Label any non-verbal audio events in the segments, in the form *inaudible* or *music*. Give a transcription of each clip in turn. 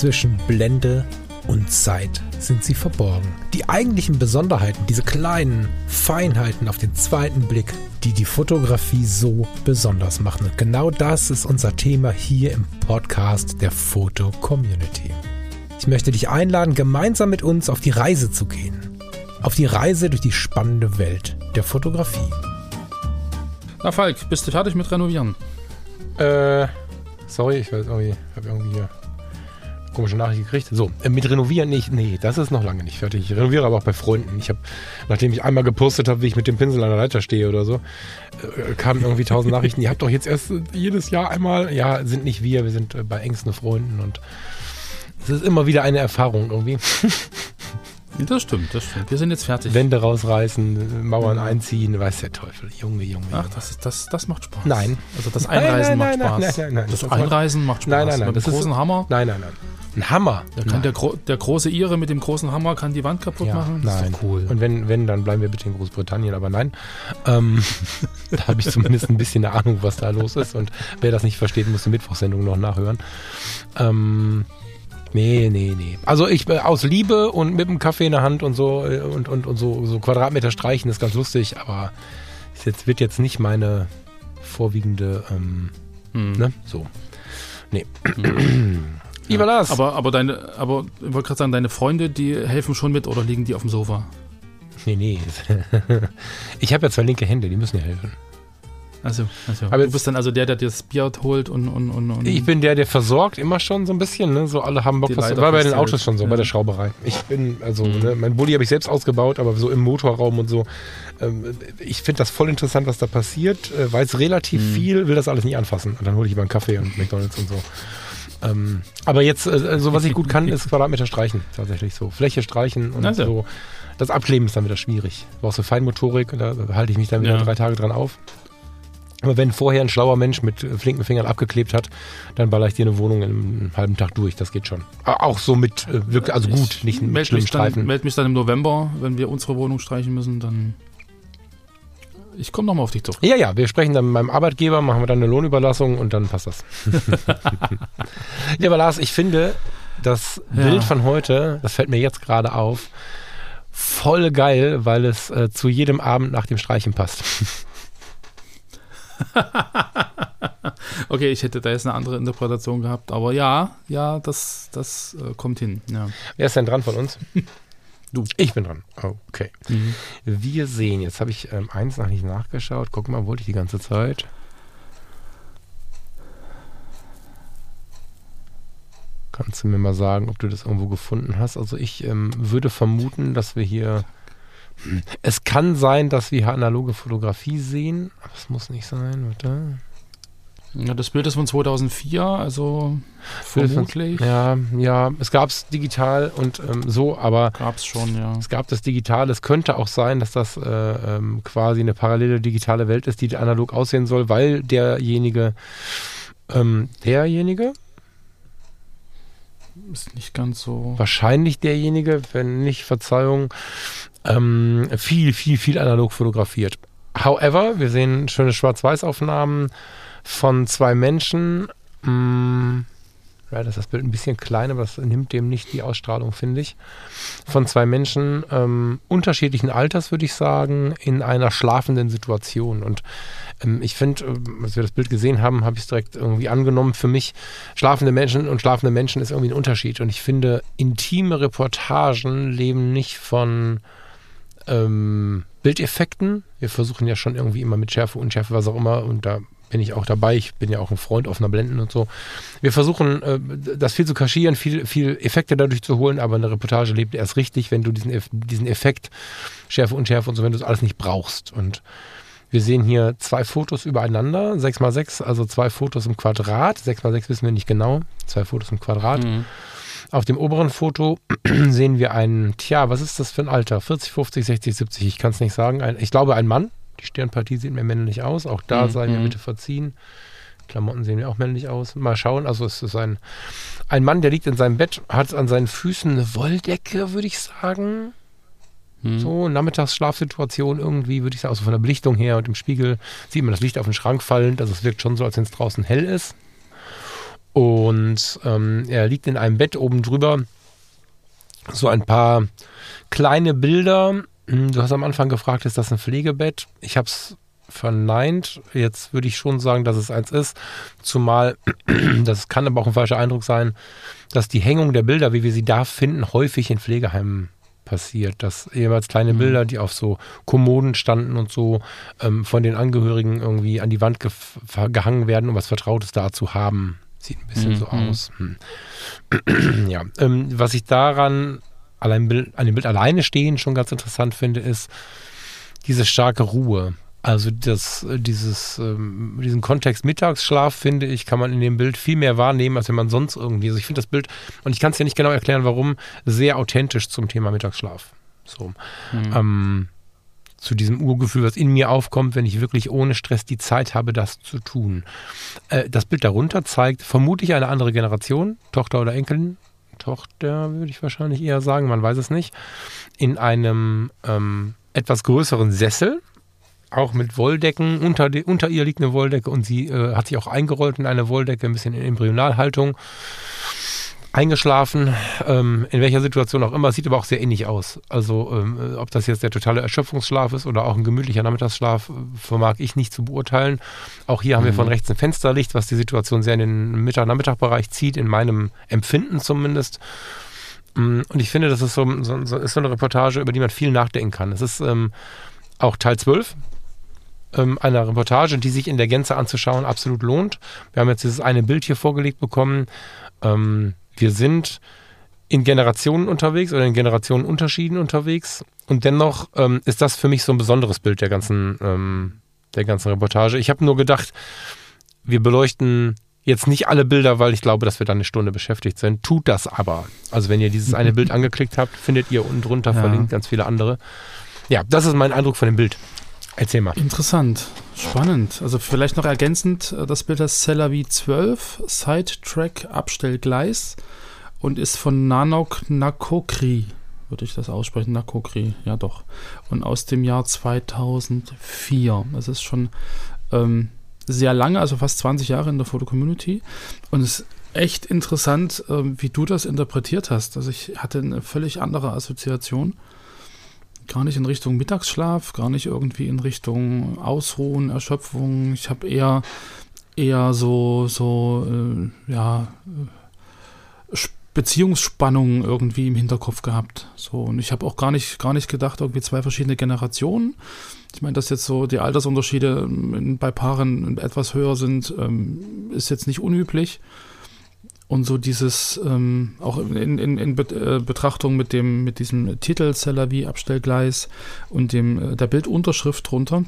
zwischen Blende und Zeit sind sie verborgen. Die eigentlichen Besonderheiten, diese kleinen Feinheiten auf den zweiten Blick, die die Fotografie so besonders machen. Und genau das ist unser Thema hier im Podcast der Foto Community. Ich möchte dich einladen, gemeinsam mit uns auf die Reise zu gehen. Auf die Reise durch die spannende Welt der Fotografie. Na Falk, bist du fertig mit Renovieren? Äh, sorry, ich weiß irgendwie, habe irgendwie hier komische Nachricht gekriegt. So, äh, mit Renovieren nicht. Nee, das ist noch lange nicht fertig. Ich renoviere aber auch bei Freunden. Ich habe, nachdem ich einmal gepostet habe, wie ich mit dem Pinsel an der Leiter stehe oder so, äh, kamen irgendwie tausend Nachrichten. *laughs* Ihr habt doch jetzt erst jedes Jahr einmal. Ja, sind nicht wir, wir sind äh, bei engsten Freunden und es ist immer wieder eine Erfahrung irgendwie. *laughs* Das stimmt, das stimmt. Wir sind jetzt fertig. Wände rausreißen, Mauern ja. einziehen, weiß der Teufel. Junge, Junge. Ach, das, ist, das, das macht Spaß. Nein. Also das Einreisen nein, nein, macht nein, Spaß. Nein, nein, nein, das, das Einreisen macht Spaß. Nein, nein, nein. Mit dem großen Hammer. Nein, nein, nein. Ein Hammer. Da kann der, der, große Ire mit dem großen Hammer kann die Wand kaputt ja, machen. Das nein. cool. Und wenn, wenn, dann bleiben wir bitte in Großbritannien, aber nein. Ähm, *laughs* da habe ich zumindest ein bisschen eine Ahnung, was da los ist. Und wer das nicht versteht, muss die Mittwochsendung noch nachhören. Ähm, Nee, nee, nee. Also ich äh, aus Liebe und mit dem Kaffee in der Hand und so äh, und, und, und so, so Quadratmeter streichen ist ganz lustig, aber es jetzt, wird jetzt nicht meine vorwiegende, ähm, hm. ne? So. Nee. Hm. Lieber ja. Lars. Aber, aber deine, aber ich wollte gerade sagen, deine Freunde, die helfen schon mit oder liegen die auf dem Sofa? Nee, nee. *laughs* ich habe ja zwei linke Hände, die müssen ja helfen. Also, also. Aber du bist dann also der, der dir das Bier holt und, und, und, und Ich bin der, der versorgt, immer schon so ein bisschen, ne? So alle haben Bock, was war bei den Autos schon so, ja. bei der Schrauberei. Ich bin, also, mhm. ne, mein Bulli habe ich selbst ausgebaut, aber so im Motorraum und so. Ähm, ich finde das voll interessant, was da passiert, äh, weil es relativ mhm. viel, will das alles nicht anfassen. Und dann hole ich lieber einen Kaffee und McDonalds und so. Ähm, aber jetzt, äh, so was ich gut kann, ist Quadratmeter streichen, tatsächlich so. Fläche streichen und also. so. Das Abkleben ist dann wieder schwierig. Du brauchst so Feinmotorik, da halte ich mich dann wieder ja. drei Tage dran auf. Aber wenn vorher ein schlauer Mensch mit flinken Fingern abgeklebt hat, dann baller ich dir eine Wohnung in einem halben Tag durch. Das geht schon. Auch so mit, äh, wirklich, also gut, ich nicht mit schlimmen Streifen. Ich melde mich dann im November, wenn wir unsere Wohnung streichen müssen, dann. Ich komme nochmal auf dich zurück. Ja, ja, wir sprechen dann mit meinem Arbeitgeber, machen wir dann eine Lohnüberlassung und dann passt das. *laughs* ja, aber Lars, ich finde das ja. Bild von heute, das fällt mir jetzt gerade auf, voll geil, weil es äh, zu jedem Abend nach dem Streichen passt. *laughs* okay, ich hätte da jetzt eine andere Interpretation gehabt, aber ja, ja, das, das äh, kommt hin. Ja. Wer ist denn dran von uns? *laughs* Du. Ich bin dran. Okay. Mhm. Wir sehen, jetzt habe ich ähm, eins noch nicht nachgeschaut. Guck mal, wollte ich die ganze Zeit. Kannst du mir mal sagen, ob du das irgendwo gefunden hast? Also ich ähm, würde vermuten, dass wir hier es kann sein, dass wir hier analoge Fotografie sehen, aber es muss nicht sein. Warte. Ja, das Bild ist von 2004, also vermutlich. Ja, ja, es gab es digital und ähm, so, aber gab es schon, ja. Es gab das digital. Es könnte auch sein, dass das äh, ähm, quasi eine parallele digitale Welt ist, die analog aussehen soll, weil derjenige, ähm, derjenige, ist nicht ganz so. Wahrscheinlich derjenige, wenn nicht, Verzeihung, ähm, viel, viel, viel analog fotografiert. However, wir sehen schöne Schwarz-Weiß-Aufnahmen von zwei Menschen. Mm, ja, das ist das Bild ein bisschen klein, aber das nimmt dem nicht die Ausstrahlung, finde ich. Von zwei Menschen ähm, unterschiedlichen Alters, würde ich sagen, in einer schlafenden Situation. Und ähm, ich finde, äh, als wir das Bild gesehen haben, habe ich es direkt irgendwie angenommen. Für mich, schlafende Menschen und schlafende Menschen ist irgendwie ein Unterschied. Und ich finde, intime Reportagen leben nicht von ähm, Bildeffekten. Wir versuchen ja schon irgendwie immer mit Schärfe, Unschärfe, was auch immer. Und da bin ich auch dabei. Ich bin ja auch ein Freund offener Blenden und so. Wir versuchen, äh, das viel zu kaschieren, viel, viel Effekte dadurch zu holen, aber eine Reportage lebt erst richtig, wenn du diesen, diesen Effekt, Schärfe, Unschärfe und so, wenn du das alles nicht brauchst. Und wir sehen hier zwei Fotos übereinander, 6x6, also zwei Fotos im Quadrat. 6x6 wissen wir nicht genau, zwei Fotos im Quadrat. Mhm. Auf dem oberen Foto *clears throat* sehen wir einen, tja, was ist das für ein Alter? 40, 50, 60, 70, ich kann es nicht sagen. Ein, ich glaube, ein Mann. Die Stirnpartie sieht mir männlich aus. Auch da mhm. sei mir bitte verziehen. Klamotten sehen mir auch männlich aus. Mal schauen. Also es ist ein, ein Mann, der liegt in seinem Bett, hat an seinen Füßen eine Wolldecke, würde ich sagen. Mhm. So, Nachmittagsschlafsituation irgendwie, würde ich sagen, also von der Belichtung her und im Spiegel sieht man das Licht auf den Schrank fallend. Also es wirkt schon so, als wenn es draußen hell ist. Und ähm, er liegt in einem Bett oben drüber. So ein paar kleine Bilder. Hm, du hast am Anfang gefragt, ist das ein Pflegebett? Ich habe es verneint. Jetzt würde ich schon sagen, dass es eins ist. Zumal, *clears throat* das kann aber auch ein falscher Eindruck sein, dass die Hängung der Bilder, wie wir sie da finden, häufig in Pflegeheimen passiert, dass jeweils kleine mhm. Bilder, die auf so Kommoden standen und so, ähm, von den Angehörigen irgendwie an die Wand gehangen werden, um was Vertrautes da zu haben. Sieht ein bisschen mhm. so aus. Hm. *clears throat* ja, ähm, was ich daran allein an dem Bild alleine stehen schon ganz interessant finde, ist diese starke Ruhe. Also das, äh, dieses, ähm, diesen Kontext Mittagsschlaf, finde ich, kann man in dem Bild viel mehr wahrnehmen, als wenn man sonst irgendwie. Also ich finde das Bild, und ich kann es ja nicht genau erklären, warum, sehr authentisch zum Thema Mittagsschlaf. So. Mhm. Ähm, zu diesem Urgefühl, was in mir aufkommt, wenn ich wirklich ohne Stress die Zeit habe, das zu tun. Äh, das Bild darunter zeigt vermutlich eine andere Generation, Tochter oder Enkelin. Tochter würde ich wahrscheinlich eher sagen, man weiß es nicht, in einem ähm, etwas größeren Sessel, auch mit Wolldecken. Unter, die, unter ihr liegt eine Wolldecke und sie äh, hat sich auch eingerollt in eine Wolldecke, ein bisschen in Embryonalhaltung. Eingeschlafen, ähm, in welcher Situation auch immer, sieht aber auch sehr ähnlich aus. Also, ähm, ob das jetzt der totale Erschöpfungsschlaf ist oder auch ein gemütlicher Nachmittagsschlaf, vermag ich nicht zu beurteilen. Auch hier haben mhm. wir von rechts ein Fensterlicht, was die Situation sehr in den Mittag-Nachmittag-Bereich zieht, in meinem Empfinden zumindest. Mm, und ich finde, das ist so, so, so, ist so eine Reportage, über die man viel nachdenken kann. Es ist ähm, auch Teil 12 ähm, einer Reportage, die sich in der Gänze anzuschauen absolut lohnt. Wir haben jetzt dieses eine Bild hier vorgelegt bekommen. Ähm, wir sind in Generationen unterwegs oder in Generationenunterschieden unterwegs. Und dennoch ähm, ist das für mich so ein besonderes Bild der ganzen, ähm, der ganzen Reportage. Ich habe nur gedacht, wir beleuchten jetzt nicht alle Bilder, weil ich glaube, dass wir dann eine Stunde beschäftigt sind. Tut das aber. Also wenn ihr dieses eine *laughs* Bild angeklickt habt, findet ihr unten drunter ja. verlinkt ganz viele andere. Ja, das ist mein Eindruck von dem Bild. Erzähl mal. Interessant, spannend. Also vielleicht noch ergänzend, äh, das Bild heißt Celavi 12, Sidetrack Abstellgleis und ist von Nanok Nakokri, würde ich das aussprechen, Nakokri, ja doch. Und aus dem Jahr 2004. Das ist schon ähm, sehr lange, also fast 20 Jahre in der Foto-Community. Und es ist echt interessant, äh, wie du das interpretiert hast. Also ich hatte eine völlig andere Assoziation gar nicht in Richtung Mittagsschlaf, gar nicht irgendwie in Richtung Ausruhen, Erschöpfung. Ich habe eher eher so so äh, ja Beziehungsspannungen irgendwie im Hinterkopf gehabt. So und ich habe auch gar nicht gar nicht gedacht irgendwie zwei verschiedene Generationen. Ich meine, dass jetzt so die Altersunterschiede bei Paaren etwas höher sind, ähm, ist jetzt nicht unüblich. Und so dieses, ähm, auch in, in, in äh, Betrachtung mit dem, mit diesem Titel Cellavi Abstellgleis und dem, äh, der Bildunterschrift drunter.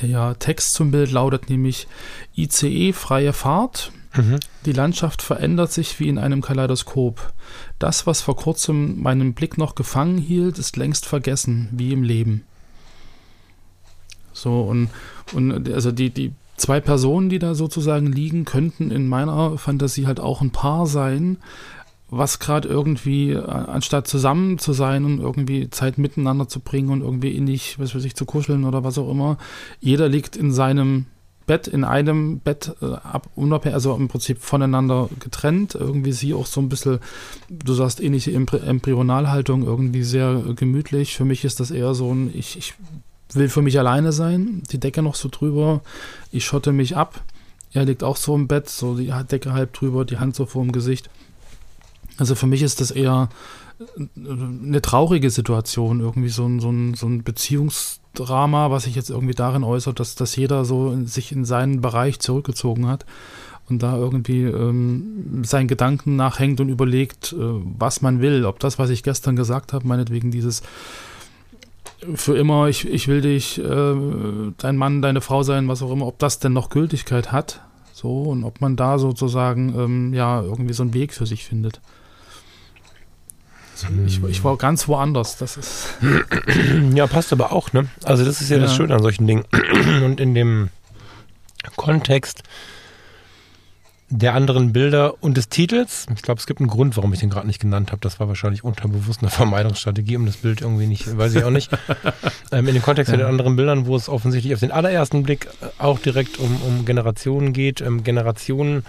Der Text zum Bild lautet nämlich ICE freie Fahrt. Mhm. Die Landschaft verändert sich wie in einem Kaleidoskop. Das, was vor kurzem meinen Blick noch gefangen hielt, ist längst vergessen, wie im Leben. So, und, und also die, die zwei Personen, die da sozusagen liegen, könnten in meiner Fantasie halt auch ein Paar sein, was gerade irgendwie, äh, anstatt zusammen zu sein und irgendwie Zeit miteinander zu bringen und irgendwie innig, was weiß ich, zu kuscheln oder was auch immer, jeder liegt in seinem Bett, in einem Bett äh, also im Prinzip voneinander getrennt. Irgendwie sie auch so ein bisschen, du sagst ähnliche Embryonalhaltung, irgendwie sehr gemütlich. Für mich ist das eher so ein, ich, ich will für mich alleine sein, die Decke noch so drüber, ich schotte mich ab. Er liegt auch so im Bett, so die Decke halb drüber, die Hand so vor dem Gesicht. Also für mich ist das eher eine traurige Situation, irgendwie so ein, so ein, so ein Beziehungsdrama, was sich jetzt irgendwie darin äußert, dass, dass jeder so sich in seinen Bereich zurückgezogen hat und da irgendwie ähm, seinen Gedanken nachhängt und überlegt, äh, was man will. Ob das, was ich gestern gesagt habe, meinetwegen dieses für immer, ich, ich will dich, äh, dein Mann, deine Frau sein, was auch immer, ob das denn noch Gültigkeit hat. So, und ob man da sozusagen, ähm, ja, irgendwie so einen Weg für sich findet. Also ich, ich, war ganz woanders. Das ist. *clears throat* Ja, passt aber auch, ne? Also, das ist ja, ja. das Schöne an solchen Dingen. *clears throat* Und in dem Kontext der anderen Bilder und des Titels. Ich glaube, es gibt einen Grund, warum ich den gerade nicht genannt habe. Das war wahrscheinlich unterbewusst eine Vermeidungsstrategie, um das Bild irgendwie nicht, weiß ich auch nicht. *laughs* ähm, in dem Kontext ja. der anderen Bildern, wo es offensichtlich auf den allerersten Blick äh, auch direkt um, um Generationen geht, ähm, Generationen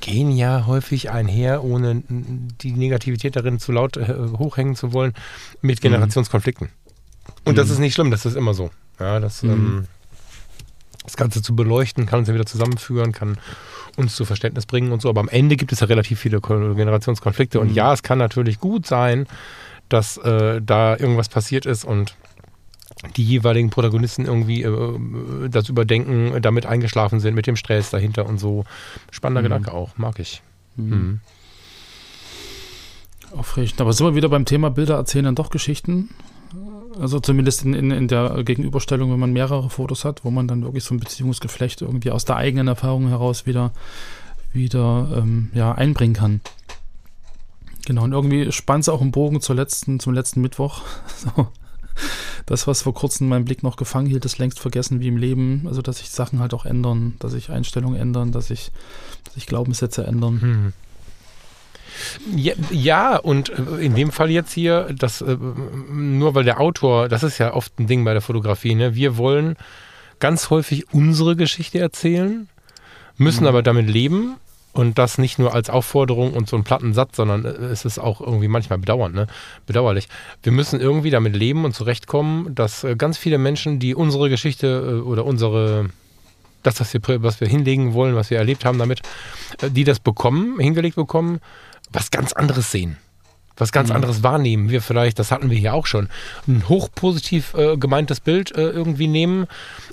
gehen ja häufig einher, ohne die Negativität darin zu laut äh, hochhängen zu wollen, mit Mhm. Generationskonflikten. Und das Mhm. ist nicht schlimm, das ist immer so. Ja, das, Mhm. ähm, das Ganze zu beleuchten, kann uns ja wieder zusammenführen, kann uns zu Verständnis bringen und so. Aber am Ende gibt es ja relativ viele Ko- Generationskonflikte. Und Mhm. ja, es kann natürlich gut sein, dass äh, da irgendwas passiert ist und die jeweiligen Protagonisten irgendwie äh, das Überdenken damit eingeschlafen sind, mit dem Stress dahinter und so. Spannender Mhm. Gedanke auch, mag ich. Mhm. Mhm. Aufregend. Aber sind wir wieder beim Thema Bilder erzählen dann doch Geschichten? Also zumindest in, in, in der Gegenüberstellung, wenn man mehrere Fotos hat, wo man dann wirklich so ein Beziehungsgeflecht irgendwie aus der eigenen Erfahrung heraus wieder, wieder ähm, ja, einbringen kann. Genau, und irgendwie spannt es auch im Bogen zur letzten, zum letzten Mittwoch. *laughs* So. Das, was vor kurzem meinen Blick noch gefangen hielt, ist längst vergessen wie im Leben. Also, dass sich Sachen halt auch ändern, dass sich Einstellungen ändern, dass sich, dass sich Glaubenssätze ändern. Hm. Ja, ja, und äh, in dem Fall jetzt hier, das, äh, nur weil der Autor, das ist ja oft ein Ding bei der Fotografie, ne? wir wollen ganz häufig unsere Geschichte erzählen, müssen Mhm. aber damit leben und das nicht nur als Aufforderung und so einen platten Satz, sondern äh, es ist auch irgendwie manchmal bedauernd, ne? bedauerlich. Wir müssen irgendwie damit leben und zurechtkommen, dass ganz viele Menschen, die unsere Geschichte oder unsere das, was wir, was wir hinlegen wollen, was wir erlebt haben damit, die das bekommen, hingelegt bekommen, was ganz anderes sehen. Was ganz Mhm. anderes wahrnehmen. Wir vielleicht, das hatten wir hier auch schon, ein hochpositiv äh, gemeintes Bild äh, irgendwie nehmen,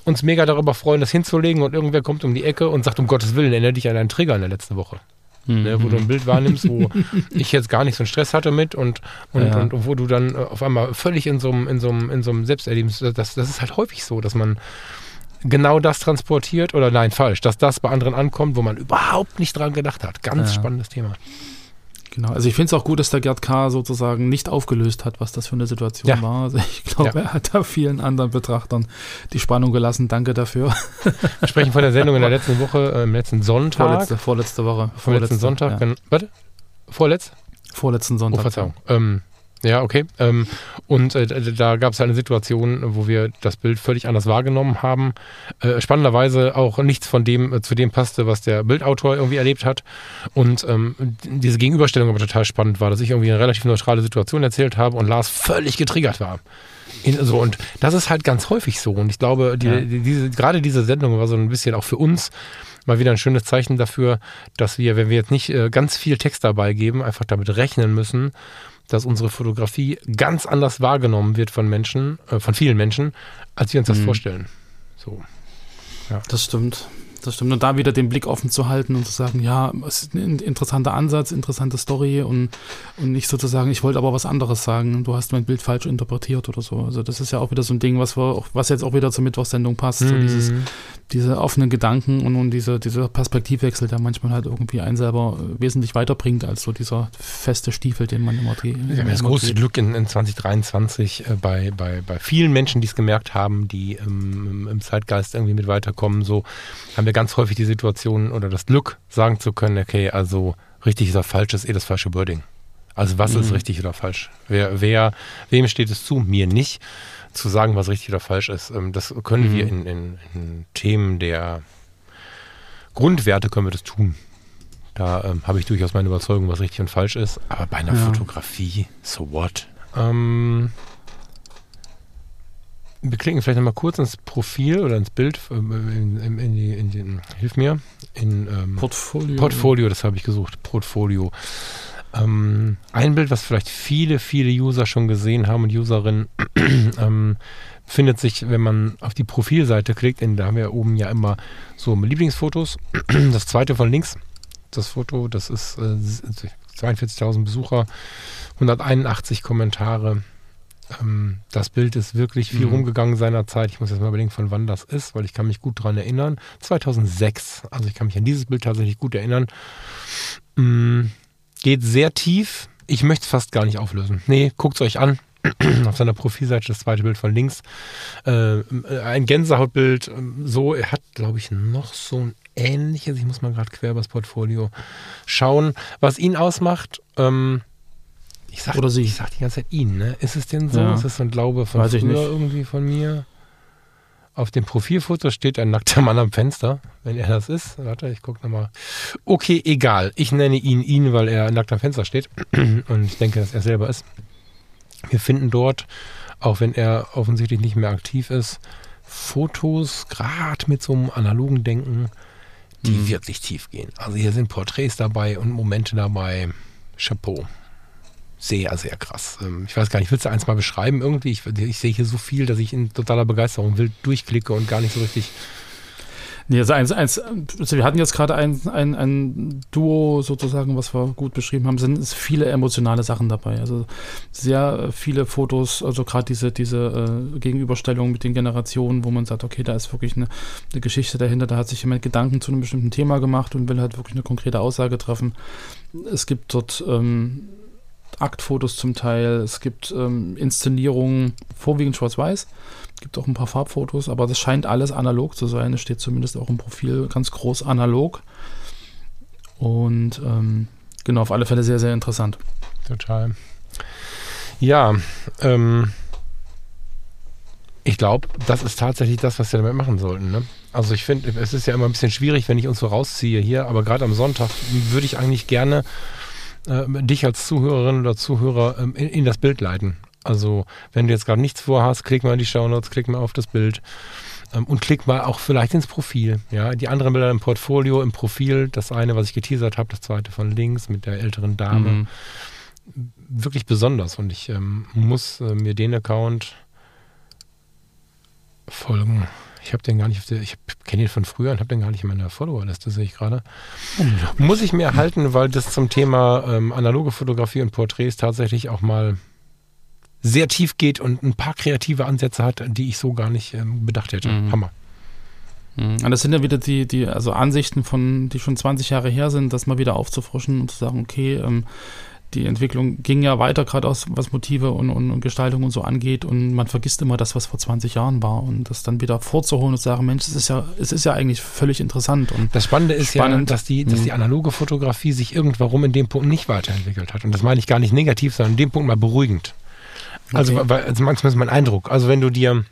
uns mega darüber freuen, das hinzulegen und irgendwer kommt um die Ecke und sagt, um Gottes Willen, erinnere dich an deinen Trigger in der letzten Woche. Ne, wo du ein Bild wahrnimmst, wo *laughs* ich jetzt gar nicht so einen Stress hatte mit und, und, Ja. und wo du dann äh, auf einmal völlig in so einem, in so einem, in so einem Selbsterleben, das, das ist halt häufig so, dass man genau das transportiert oder nein, falsch, dass das bei anderen ankommt, wo man überhaupt nicht dran gedacht hat. Ganz Ja. spannendes Thema. Genau, also ich finde es auch gut, dass der Gerd K. sozusagen nicht aufgelöst hat, was das für eine Situation Ja. war. Also ich glaube, Ja. er hat da vielen anderen Betrachtern die Spannung gelassen. Danke dafür. Wir sprechen von der Sendung in der letzten Woche, äh, im letzten Sonntag. Vorletzte, vorletzte Woche. Vom letzten Sonntag. Ja. gen- Warte? Vorletzt? Vorletzten Oh, Sonntag. Verzeihung. Ähm, ja, okay. Ähm, und äh, da gab es halt eine Situation, wo wir das Bild völlig anders wahrgenommen haben. Äh, spannenderweise auch nichts von dem äh, zu dem passte, was der Bildautor irgendwie erlebt hat. Und ähm, diese Gegenüberstellung aber total spannend war, dass ich irgendwie eine relativ neutrale Situation erzählt habe und Lars völlig getriggert war. In, so, und das ist halt ganz häufig so. Und ich glaube, die, Ja. die, diese, gerade diese Sendung war so ein bisschen auch für uns mal wieder ein schönes Zeichen dafür, dass wir, wenn wir jetzt nicht äh, ganz viel Text dabei geben, einfach damit rechnen müssen, dass unsere Fotografie ganz anders wahrgenommen wird von Menschen, äh, von vielen Menschen, als wir uns das Mhm. vorstellen. So. Das stimmt. Das stimmt. Und da wieder den Blick offen zu halten und zu sagen, ja, es ist ein interessanter Ansatz, interessante Story und, und nicht sozusagen, ich wollte aber was anderes sagen, du hast mein Bild falsch interpretiert oder so. Also das ist ja auch wieder so ein Ding, was wir was jetzt auch wieder zur Mittwochssendung passt. So dieses, Mhm. diese offenen Gedanken und, und diese, dieser Perspektivwechsel, der manchmal halt irgendwie einen selber äh, wesentlich weiterbringt als so dieser feste Stiefel, den man immer trägt. Wir haben das große Glück in, in 2023 äh, bei, bei, bei vielen Menschen, die es gemerkt haben, die ähm, im Zeitgeist irgendwie mit weiterkommen, so haben wir ganz häufig die Situation oder das Glück, sagen zu können, okay, also richtig oder falsch ist eh das falsche Wording. Also was ist Mhm. richtig oder falsch? Wer, wer, wem steht es zu? Mir nicht, zu sagen, was richtig oder falsch ist. Ähm, das können Mhm. wir in, in, in Themen der Grundwerte können wir das tun. Da ähm, habe ich durchaus meine Überzeugung, was richtig und falsch ist. Aber bei einer Ja. Fotografie, so what? Ähm, wir klicken vielleicht nochmal kurz ins Profil oder ins Bild, ähm, in, in, in, die, in den, hilf mir, in ähm, Portfolio. Portfolio, das habe ich gesucht, Portfolio. Ähm, ein Bild, was vielleicht viele, viele User schon gesehen haben und Userinnen, *clears throat* ähm, findet sich, wenn man auf die Profilseite klickt, in, da haben wir oben ja immer so Lieblingsfotos. *clears throat* Das zweite von links, das Foto, das ist äh, 42.000 Besucher, 181 Kommentare. Ähm, das Bild ist wirklich viel Mhm. rumgegangen seinerzeit. Ich muss jetzt mal überlegen, von wann das ist, weil ich kann mich gut daran erinnern. 2006, also ich kann mich an dieses Bild tatsächlich gut erinnern. Mm, geht sehr tief. Ich möchte es fast gar nicht auflösen. Nee, guckt es euch an. *clears throat* Auf seiner Profilseite das zweite Bild von links. Äh, ein Gänsehautbild. ähm, So, er hat, glaube ich, noch so ein ähnliches. Ich muss mal gerade quer übers Portfolio schauen, was ihn ausmacht. Ähm, ich sag, Oder sie. Ich sag die ganze Zeit ihn, ne? Ist es denn so? Ja. Ist es so ein Glaube von Weiß ich früher nicht. irgendwie von mir? Auf dem Profilfoto steht ein nackter Mann am Fenster, wenn er das ist. Warte, ich gucke nochmal. Okay, egal. Ich nenne ihn ihn, weil er nackt am Fenster steht. *clears throat* Und ich denke, dass er selber ist. Wir finden dort, auch wenn er offensichtlich nicht mehr aktiv ist, Fotos, gerade mit so einem analogen Denken, die mhm. wirklich tief gehen. Also hier sind Porträts dabei und Momente dabei. Chapeau sehr, sehr krass. Ähm, ich weiß gar nicht, willst du eins mal beschreiben irgendwie? Ich, ich sehe hier so viel, dass ich in totaler Begeisterung wild durchklicke und gar nicht so richtig. Nee, also eins, eins, also wir hatten jetzt gerade ein, ein, ein Duo sozusagen, was wir gut beschrieben haben, sind viele emotionale Sachen dabei. Also sehr viele Fotos, also gerade diese, diese äh, Gegenüberstellung mit den Generationen, wo man sagt, okay, da ist wirklich eine, eine Geschichte dahinter, da hat sich jemand Gedanken zu einem bestimmten Thema gemacht und will halt wirklich eine konkrete Aussage treffen. Es gibt dort ähm, Aktfotos zum Teil, es gibt ähm, Inszenierungen, vorwiegend schwarz-weiß. Gibt auch ein paar Farbfotos, aber das scheint alles analog zu sein. Es steht zumindest auch im Profil ganz groß analog. Und ähm, genau, auf alle Fälle sehr, sehr interessant. Total. Ja, ähm, ich glaube, das ist tatsächlich das, was wir damit machen sollten. Ne? Also ich finde, es ist ja immer ein bisschen schwierig, wenn ich uns so rausziehe hier, aber gerade am Sonntag würde ich eigentlich gerne äh, dich als Zuhörerin oder Zuhörer ähm, in, in, das Bild leiten. Also, wenn du jetzt gerade nichts vorhast, klick mal in die Shownotes, klick mal auf das Bild ähm, und klick mal auch vielleicht ins Profil. Ja, die anderen Bilder im Portfolio, im Profil, das eine, was ich geteasert habe, das zweite von links mit der älteren Dame. Mhm. Wirklich besonders und ich ähm, muss äh, mir den Account folgen. Ich habe den gar nicht, ich kenne ihn von früher und habe den gar nicht in meiner Followerliste, sehe ich gerade. Muss ich mir erhalten, weil das zum Thema ähm, analoge Fotografie und Porträts tatsächlich auch mal sehr tief geht und ein paar kreative Ansätze hat, die ich so gar nicht ähm, bedacht hätte. Mhm. Hammer. Mhm. Und das sind ja wieder die, die also Ansichten von, die schon 20 Jahre her sind, das mal wieder aufzufrischen und zu sagen, okay, ähm, die Entwicklung ging ja weiter, gerade aus was Motive und, und, und, Gestaltung und so angeht. Und man vergisst immer das, was vor 20 Jahren war. Und das dann wieder vorzuholen und zu sagen, Mensch, es ist ja, es ist ja eigentlich völlig interessant. Und das Spannende ist spannend. ja, dass die, dass die mhm. analoge Fotografie sich irgendwann in dem Punkt nicht weiterentwickelt hat. Und das meine ich gar nicht negativ, sondern in dem Punkt mal beruhigend. Also, okay. weil, also manchmal ist mein Eindruck. Also wenn du dir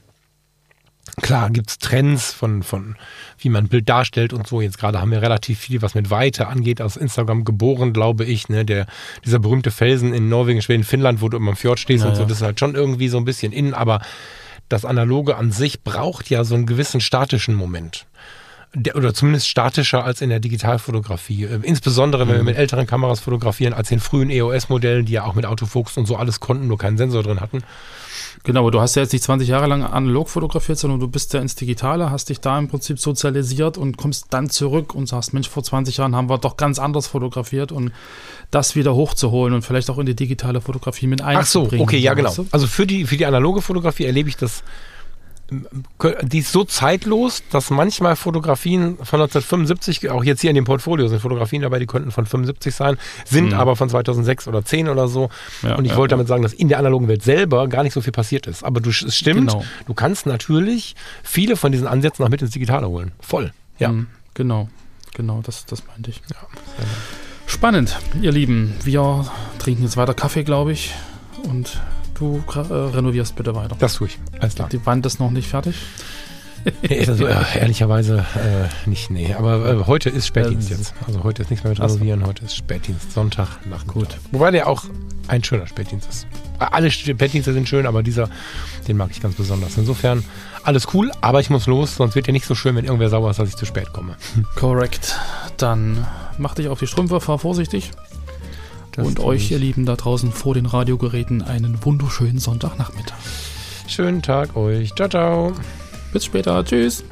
Klar, gibt es Trends von, von wie man ein Bild darstellt und so. Jetzt gerade haben wir relativ viel, was mit Weite angeht, aus Instagram geboren, glaube ich. Ne? Der, dieser berühmte Felsen in Norwegen, Schweden, Finnland, wo du immer im Fjord stehst ja, und so, das ist halt schon irgendwie so ein bisschen innen, aber das Analoge an sich braucht ja so einen gewissen statischen Moment. Der, oder zumindest statischer als in der Digitalfotografie. Äh, insbesondere, wenn wir mhm. mit älteren Kameras fotografieren, als den frühen EOS-Modellen, die ja auch mit Autofokus und so alles konnten, nur keinen Sensor drin hatten. Genau, aber du hast ja jetzt nicht 20 Jahre lang analog fotografiert, sondern du bist ja ins Digitale, hast dich da im Prinzip sozialisiert und kommst dann zurück und sagst, Mensch, vor 20 Jahren haben wir doch ganz anders fotografiert und das wieder hochzuholen und vielleicht auch in die digitale Fotografie mit einzubringen. Ach so, okay, ja genau. Also für die, für die analoge Fotografie erlebe ich das die ist so zeitlos, dass manchmal Fotografien von 1975, auch jetzt hier in dem Portfolio sind Fotografien dabei, die könnten von 75 sein, sind mhm. aber von 2006 oder 10 oder so. Ja, und ich ja, wollte ja. damit sagen, dass in der analogen Welt selber gar nicht so viel passiert ist. Aber du, es stimmt, genau. du kannst natürlich viele von diesen Ansätzen auch mit ins Digitale holen. Voll. Ja. Mhm, genau, genau, das, das meinte ich. Spannend, ihr Lieben. Wir trinken jetzt weiter Kaffee, glaube ich. Und Du äh, renovierst bitte weiter. Das tue ich. Alles klar. Die Wand ist noch nicht fertig. nee, *laughs* also, äh, ehrlicherweise äh, nicht, nee. Aber äh, heute ist Spätdienst jetzt. Also heute ist nichts mehr mit Renovieren, heute ist Spätdienst, Sonntag nach Gut. Wobei der auch ein schöner Spätdienst ist. Alle Spätdienste sind schön, aber dieser, den mag ich ganz besonders. Insofern alles cool, aber ich muss los, sonst wird ja nicht so schön, wenn irgendwer sauer ist, dass ich zu spät komme. Korrekt. Dann mach dich auf die Strümpfe, fahr vorsichtig. Das und euch, ihr Lieben da draußen vor den Radiogeräten, einen wunderschönen Sonntagnachmittag. Schönen Tag euch. Ciao, ciao. Bis später. Tschüss.